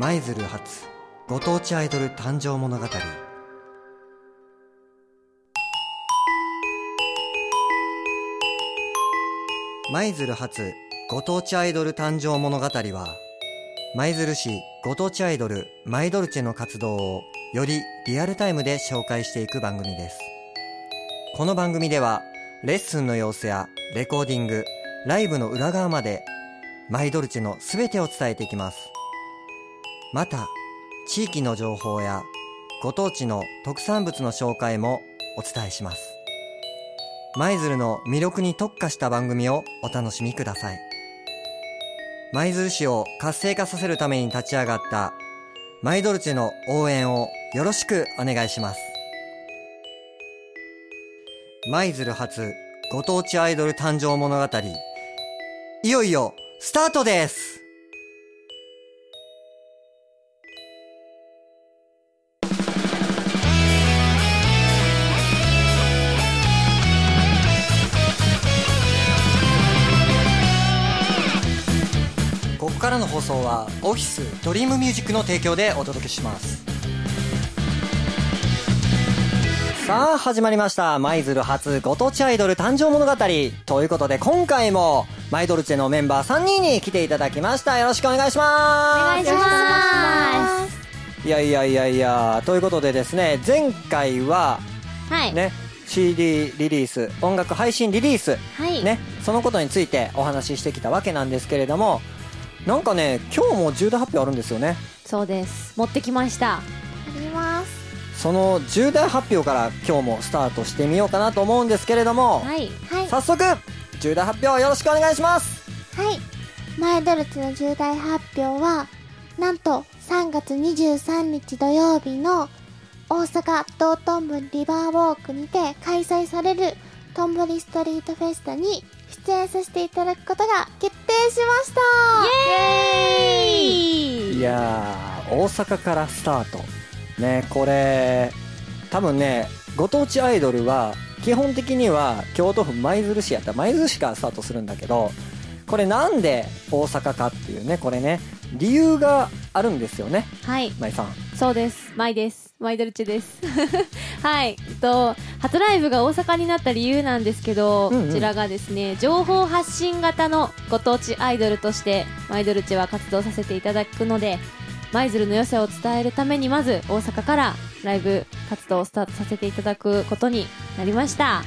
舞鶴発ご当地アイドル誕生物語。舞鶴発ご当地アイドル誕生物語は舞鶴市ご当地アイドルマイドルチェの活動をよりリアルタイムで紹介していく番組です。この番組ではレッスンの様子やレコーディングライブの裏側までマイドルチェのすべてを伝えていきます。また地域の情報やご当地の特産物の紹介もお伝えします。舞鶴の魅力に特化した番組をお楽しみください。舞鶴市を活性化させるために立ち上がったマイドルチェの応援をよろしくお願いします。舞鶴発ご当地アイドル誕生物語いよいよスタートです。送はオフィスドリームミュージックの提供でお届けします。さあ始まりました。舞鶴初ご当地アイドル誕生物語。ということで今回もマイドルチェのメンバー3人に来ていただきました。よろしくお願いします。お願いします。いやいやいやいや。ということでですね前回ははい、ね CD リリース音楽配信リリースはい、ねそのことについてお話ししてきたわけなんですけれどもなんかね今日も重大発表あるんですよねそうです持ってきましたあります。その重大発表から今日もスタートしてみようかなと思うんですけれども、はいはい。早速重大発表よろしくお願いしますはい。マイドルチの重大発表は、なんと3月23日土曜日の大阪道頓堀リバーウォークにて開催されるトンボリストリートフェスタに出演させていただくことが決定しました。イエーイ。いやー大阪からスタート。ねこれ多分ねご当地アイドルは基本的には京都府舞鶴市やった。ら舞鶴市からスタートするんだけどこれなんで大阪かっていうねこれね理由があるんですよね。はい。舞さんそうです。マイです。マイドルチェです。はい。と初ライブが大阪になった理由なんですけど、うんうん。こちらがですね情報発信型のご当地アイドルとしてマイドルチェは活動させていただくので舞鶴の良さを伝えるためにまず大阪からライブ活動をスタートさせていただくことになりました。は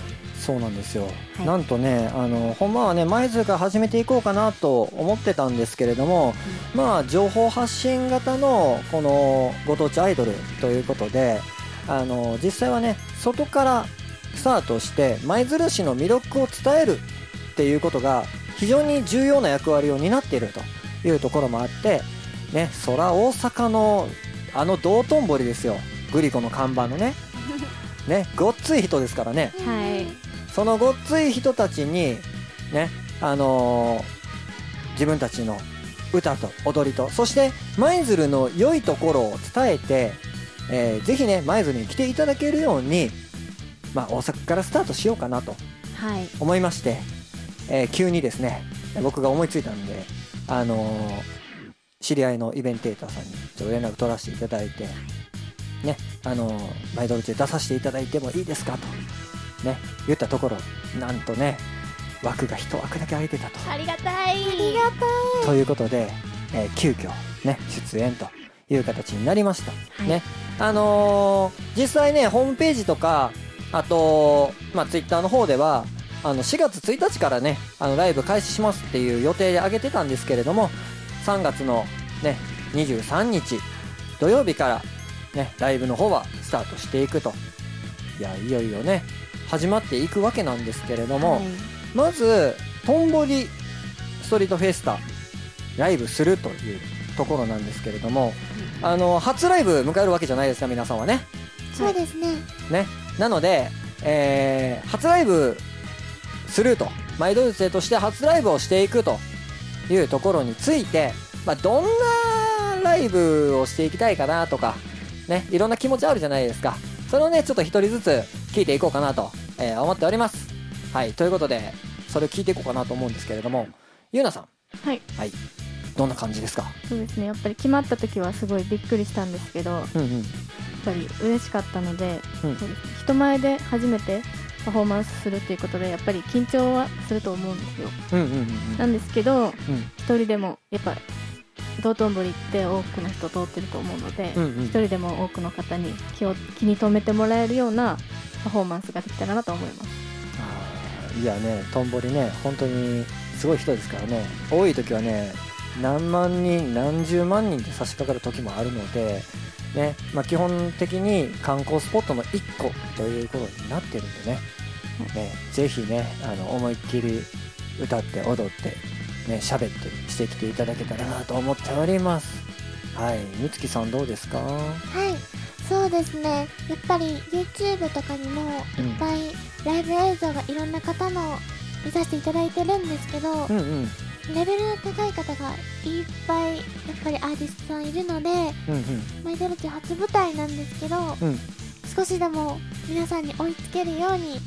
いそうなんですよ、はい。なんとねあのほんまはね舞鶴から始めていこうかなと思ってたんですけれども、まあ情報発信型のこのご当地アイドルということであの実際はね外からスタートして舞鶴市の魅力を伝えるっていうことが非常に重要な役割を担っているというところもあってねそら大阪のあの道頓堀ですよ。グリコの看板のね。ねごっつい人ですからね。はいそのごっつい人たちにねあのー自分たちの歌と踊りとそして舞鶴の良いところを伝えて、えーぜひね舞鶴に来ていただけるように、まあ、大阪からスタートしようかなとはい。思いまして、えー急にですね僕が思いついたんで、あのー知り合いのイベンテーターさんにちょっと連絡取らせていただいて、ね、あのーマイドルチェ出させていただいてもいいですかと、ね、言ったところ、なんとね、枠が1枠だけ空いてたと。ありがたいありがたということで、えー急遽ね、出演という形になりました。はいね。あのー実際ね、ホームページとか、あと、まあ、ツイッターの方では、あの、4月1日からね、あの、ライブ開始しますっていう予定で上げてたんですけれども、3月のね、23日、土曜日から、ね、ライブの方はスタートしていくと。いや、いよいよね、始まっていくわけなんですけれども、はいまず、トンボリストリートフェスタ、ライブするというところなんですけれども、あの、初ライブ迎えるわけじゃないですか、皆さんはね。い。そうですね。ね。なので、えー、初ライブすると、マイドルチェとして初ライブをしていくというところについて、まあ、どんなライブをしていきたいかなとか、ね、いろんな気持ちあるじゃないですか。それをね、ちょっと一人ずつ聞いていこうかなと、えー思っております。はい、ということで、それを聞いていこうかなと思うんですけれども、ゆうなさん。はい。はい。どんな感じですか？そうですねやっぱり決まった時はすごいびっくりしたんですけどやっうんうんぱり嬉しかったので、うん人前で初めてパフォーマンスするっていうことでやっぱり緊張はすると思うんですようんうんうんなんですけどうん一人でもやっぱ道頓堀って多くの人通ってると思うのでうんうん。一人でも多くの方に気を気に留めてもらえるようなパフォーマンスができたらなと思います。あーいやねとんぼりね本当にすごい人ですからね。多い時はね何万人何十万人で差し掛かる時もあるのでねまあ、基本的に観光スポットの1個ということになってるんでね。ねぜひねあの思いっきり歌って踊ってね喋ってしてきていただけたらなと思っております。はい。みつきさんどうですか？はい。そうですね。やっぱり YouTube とかにもいっうんぱいライブ映像がいろんな方の見させていただいてるんですけど、うんうん。レベルの高い方がいっぱいやっぱりアーティストさんいるのでうんマイドルチ初舞台なんですけどうんうん。少しでも皆さんに追いつけるように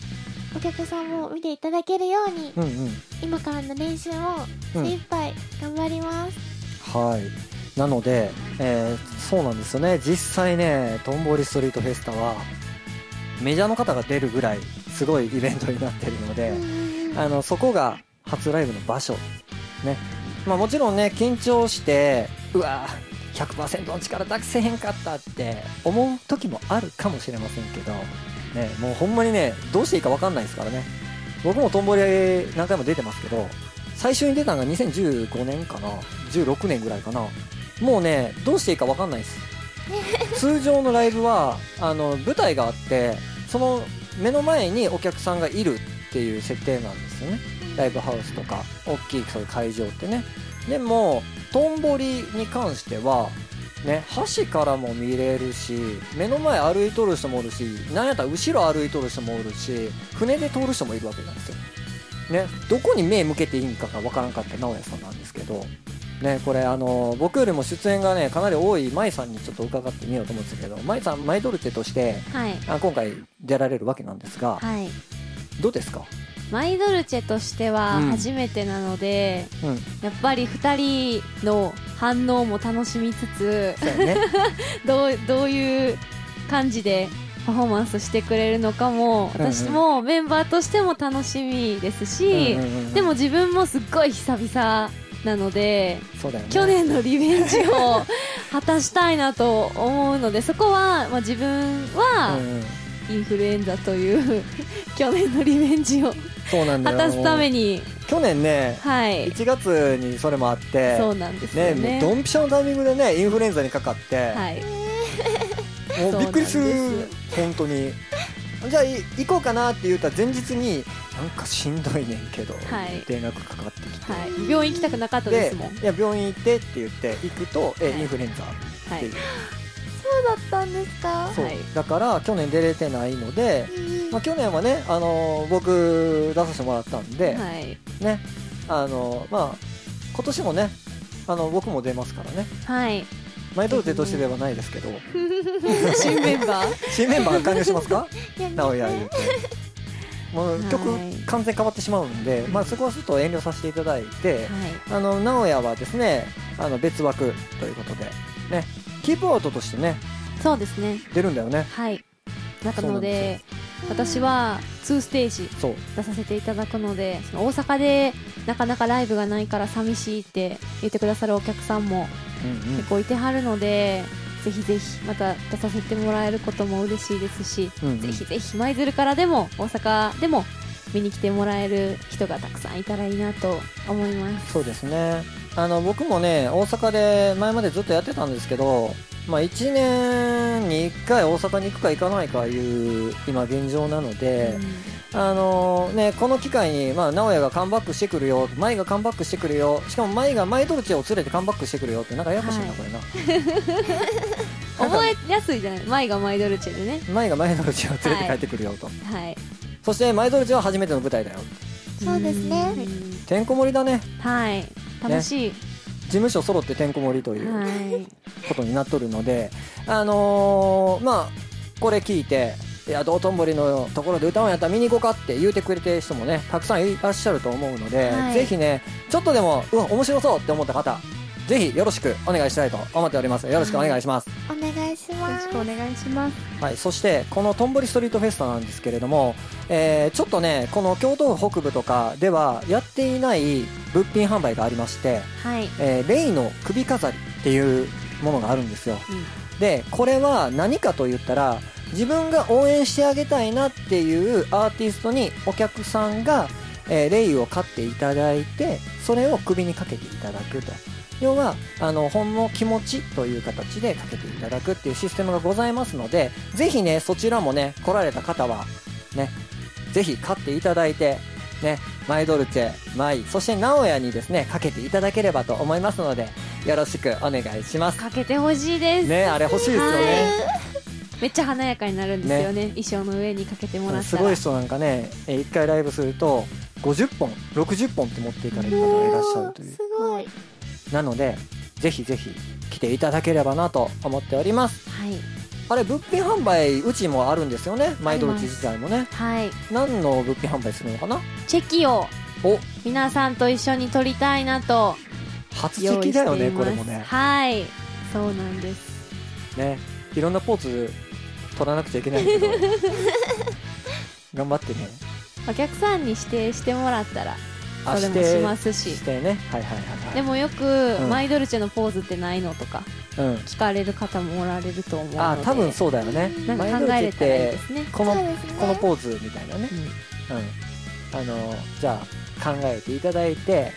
お客さんも見ていただけるようにうんうん今からの練習もうん精一杯頑張ります、はい。なので、えーそうなんですよね。実際ね、トンボリストリートフェスタは、メジャーの方が出るぐらい、すごいイベントになってるので、うんうんうんあの、そこが初ライブの場所。ね。まあもちろんね、緊張して、うわぁ、100%の力出せへんかったって思う時もあるかもしれませんけど、ね、もうほんまにね、どうしていいかわかんないですからね。僕もトンボリ何回も出てますけど、最初に出たのが2015年かな16年ぐらいかな。もうねどうしていいか分かんないです。通常のライブはあの舞台があってその目の前にお客さんがいるっていう設定なんですよね。ライブハウスとか大きいそういう会場ってね。でもトンボリに関してはね端からも見れるし目の前歩いとる人もおるしなんやったら後ろ歩いとる人もおるし船で通る人もいるわけなんですよ。ね、どこに目向けていいんかがわからんかった直哉さんなんですけど、ね、これあの僕よりも出演がねかなり多い舞さんにちょっと伺ってみようと思うんですけど舞さんマイドルテとしてはい。あ今回出られるわけなんですが、はい。どうですか、マイドルチェとしてはうん。初めてなので、うん、やっぱり2人の反応も楽しみつつね。どうどういう感じでパフォーマンスしてくれるのかもうんうん。私もメンバーとしても楽しみですし、うんうんうんでも自分もすっごい久々なのでね。去年のリベンジを果たしたいなと思うのでそこは、まあ、自分はうんうんインフルエンザという 去年のリベンジをそうなんだよ。果たすために。去年ねはい。1月にそれもあってそうなんですよね。ねドンピシャのタイミングでねインフルエンザにかかって、はい。もうびっくりする。そうなんで本当に。じゃあい行こうかなって言ったら前日になんかしんどいねんけど、はい。連絡かかってきて、はい、病院行きたくなかったですもん。いや病院行ってって言って行くと、えはい。インフルエンザはいっていう、そうだったんですか？そう。はい。だから去年出れてないので、うんまあ、去年はね、あのー僕出させてもらったんで、はい。ねあのーまあ今年もねあの僕も出ますからね。はい。マイドルテとしてではないですけど。新メンバー？新メンバー加入しますか？直哉言うて。もう曲はい。完全変わってしまうんで、まあ、そこはちょっと遠慮させていただいて、はあの直哉はですねあの別枠ということでねキープアウトとしてねいそうですね。出るんだよね。はい。なのでで私は2ステージ出させていただくのでその大阪でなかなかライブがないから寂しいって言ってくださるお客さんもうんうん。結構いてはるので、ぜひぜひまた出させてもらえることも嬉しいですし、うんうん。ぜひぜひ舞鶴からでも大阪でも見に来てもらえる人がたくさんいたらいいなと思います。そうですねあの僕もね大阪で前までずっとやってたんですけど、まあ、1年に1回大阪に行くか行かないかいう今現状なので、あのね、この機会に、まあ、直哉がカムバックしてくるよ、舞がカムバックしてくるよ、しかも舞がマイドルチェを連れてカムバックしてくるよって、なんかややこしいな、はい。これな。覚えやすいじゃない？舞がマイドルチェでね。舞がマイドルチェを連れて帰ってくるよと。はい。そして、マイドルチェは初めての舞台だよ。そうですね。うん。てんこ盛りだね。はい楽しい、事務所揃っててんこ盛りというはい。ことになっとるので、あのーまあ、これ聞いて、いや、道頓堀のところで歌うんやったら見に行こうかって言うてくれてる人もね、たくさんいらっしゃると思うので、はい。ぜひね、ちょっとでも、うわ、面白そうって思った方、ぜひよろしくお願いしたいと思っております。よろしくお願いします。お願いしよますろしくお願いしますはい、そしてこのとんぼりストリートフェスタなんですけれども、えーちょっとねこの京都府北部とかではやっていない物品販売がありまして、はい。えーレイの首飾りっていうものがあるんですよ、でこれは何かと言ったら自分が応援してあげたいなっていうアーティストにお客さんが、えーレイを買っていただいてそれを首にかけていただくと要はあのほんの気持ちという形でかけていただくっていうシステムがございますのでぜひねそちらもね来られた方はねぜひ買っていただいてねマイドルチェマイそして直哉にですねかけていただければと思いますのでよろしくお願いしますかけてほしいです。ねあれ欲しいですよね、めっちゃ華やかになるんですよね。衣装の上にかけてもらったら。すごい人なんかねえー一回ライブすると50本60本って持っていかれる方がいらっしゃるというすごいなのでぜひぜひ来ていただければなと思っておりますはい。あれ物品販売うちもあるんですよね？マイドルチ自体もねはい。何の物品販売するのかな？チェキをお皆さんと一緒に撮りたいなと初チェ。キだよねこれもねはい。そうなんです。ねいろんなポーズ取らなくちゃいけないけど 頑張ってねお客さんに指定してもらったらあそれもしますし。してね。はいはいはいはい。でもよく、うん。マイドルチェのポーズってないのとかうん。聞かれる方もおられると思うので。あ多分そうだよね。なん。かマイドルチェっ考えれたらいいてですね。このこのポーズみたいなね。うん。あのじゃあ考えていただいて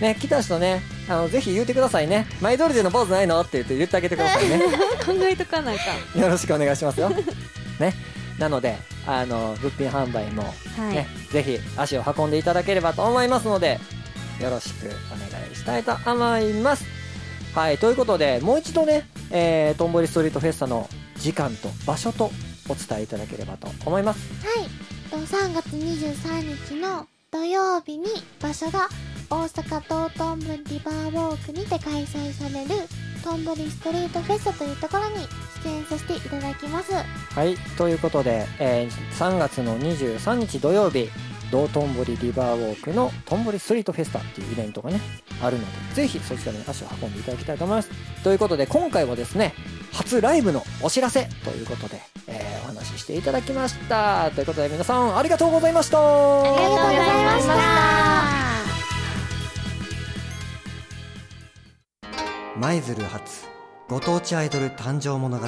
ね来た人ねあのぜひ言ってくださいね。マイドルチェのポーズないのって言って言ってあげてくださいね。考えとかなんかよろしくお願いしますよ。ね。なのであの物品販売もはい、ね、ぜひ足を運んでいただければと思いますので、よろしくお願いしたいと思います。はい、ということで、もう一度ね、えー、とんぼりストリートフェスタの時間と場所とお伝えいただければと思います。はいと3月23日の土曜日に場所が大阪道頓堀リバーウォークにて開催されるとんぼりストリートフェスタというところに出演させていただきますはい、ということで、えー3月の23日土曜日、道頓堀リバーウォークのとんぼりストリートフェスタっていうイベントがね、あるので、ぜひそちらに足を運んでいただきたいと思います。ということで、今回はですね、初ライブのお知らせということで、えーお話ししていただきました。ということで、皆さんありがとうございました。ありがとうございました舞鶴発ご当地アイドル誕生物語。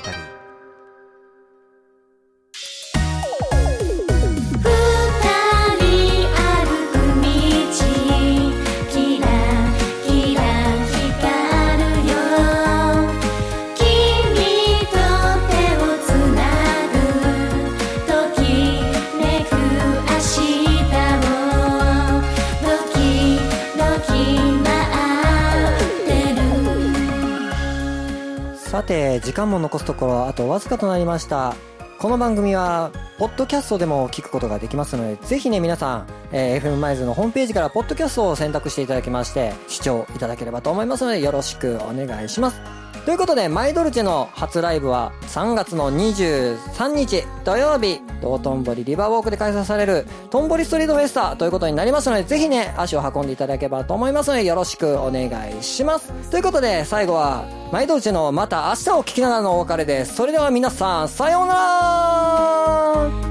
さて、時間も残すところあとわずかとなりました。この番組は、ポッドキャストでも聞くことができますので、ぜひね、皆さん、えー FM マイズのホームページからポッドキャストを選択していただきまして、視聴いただければと思いますので、よろしくお願いします。ということで、マイドルチェの初ライブは3月の23日土曜日、道頓堀リバーウォークで開催されるトンボリストリートフェスタということになりますので、ぜひね、足を運んでいただければと思いますので、よろしくお願いします。ということで、最後は、マイドルチェのまた明日を聞きながらのお別れです。それでは皆さん、さようなら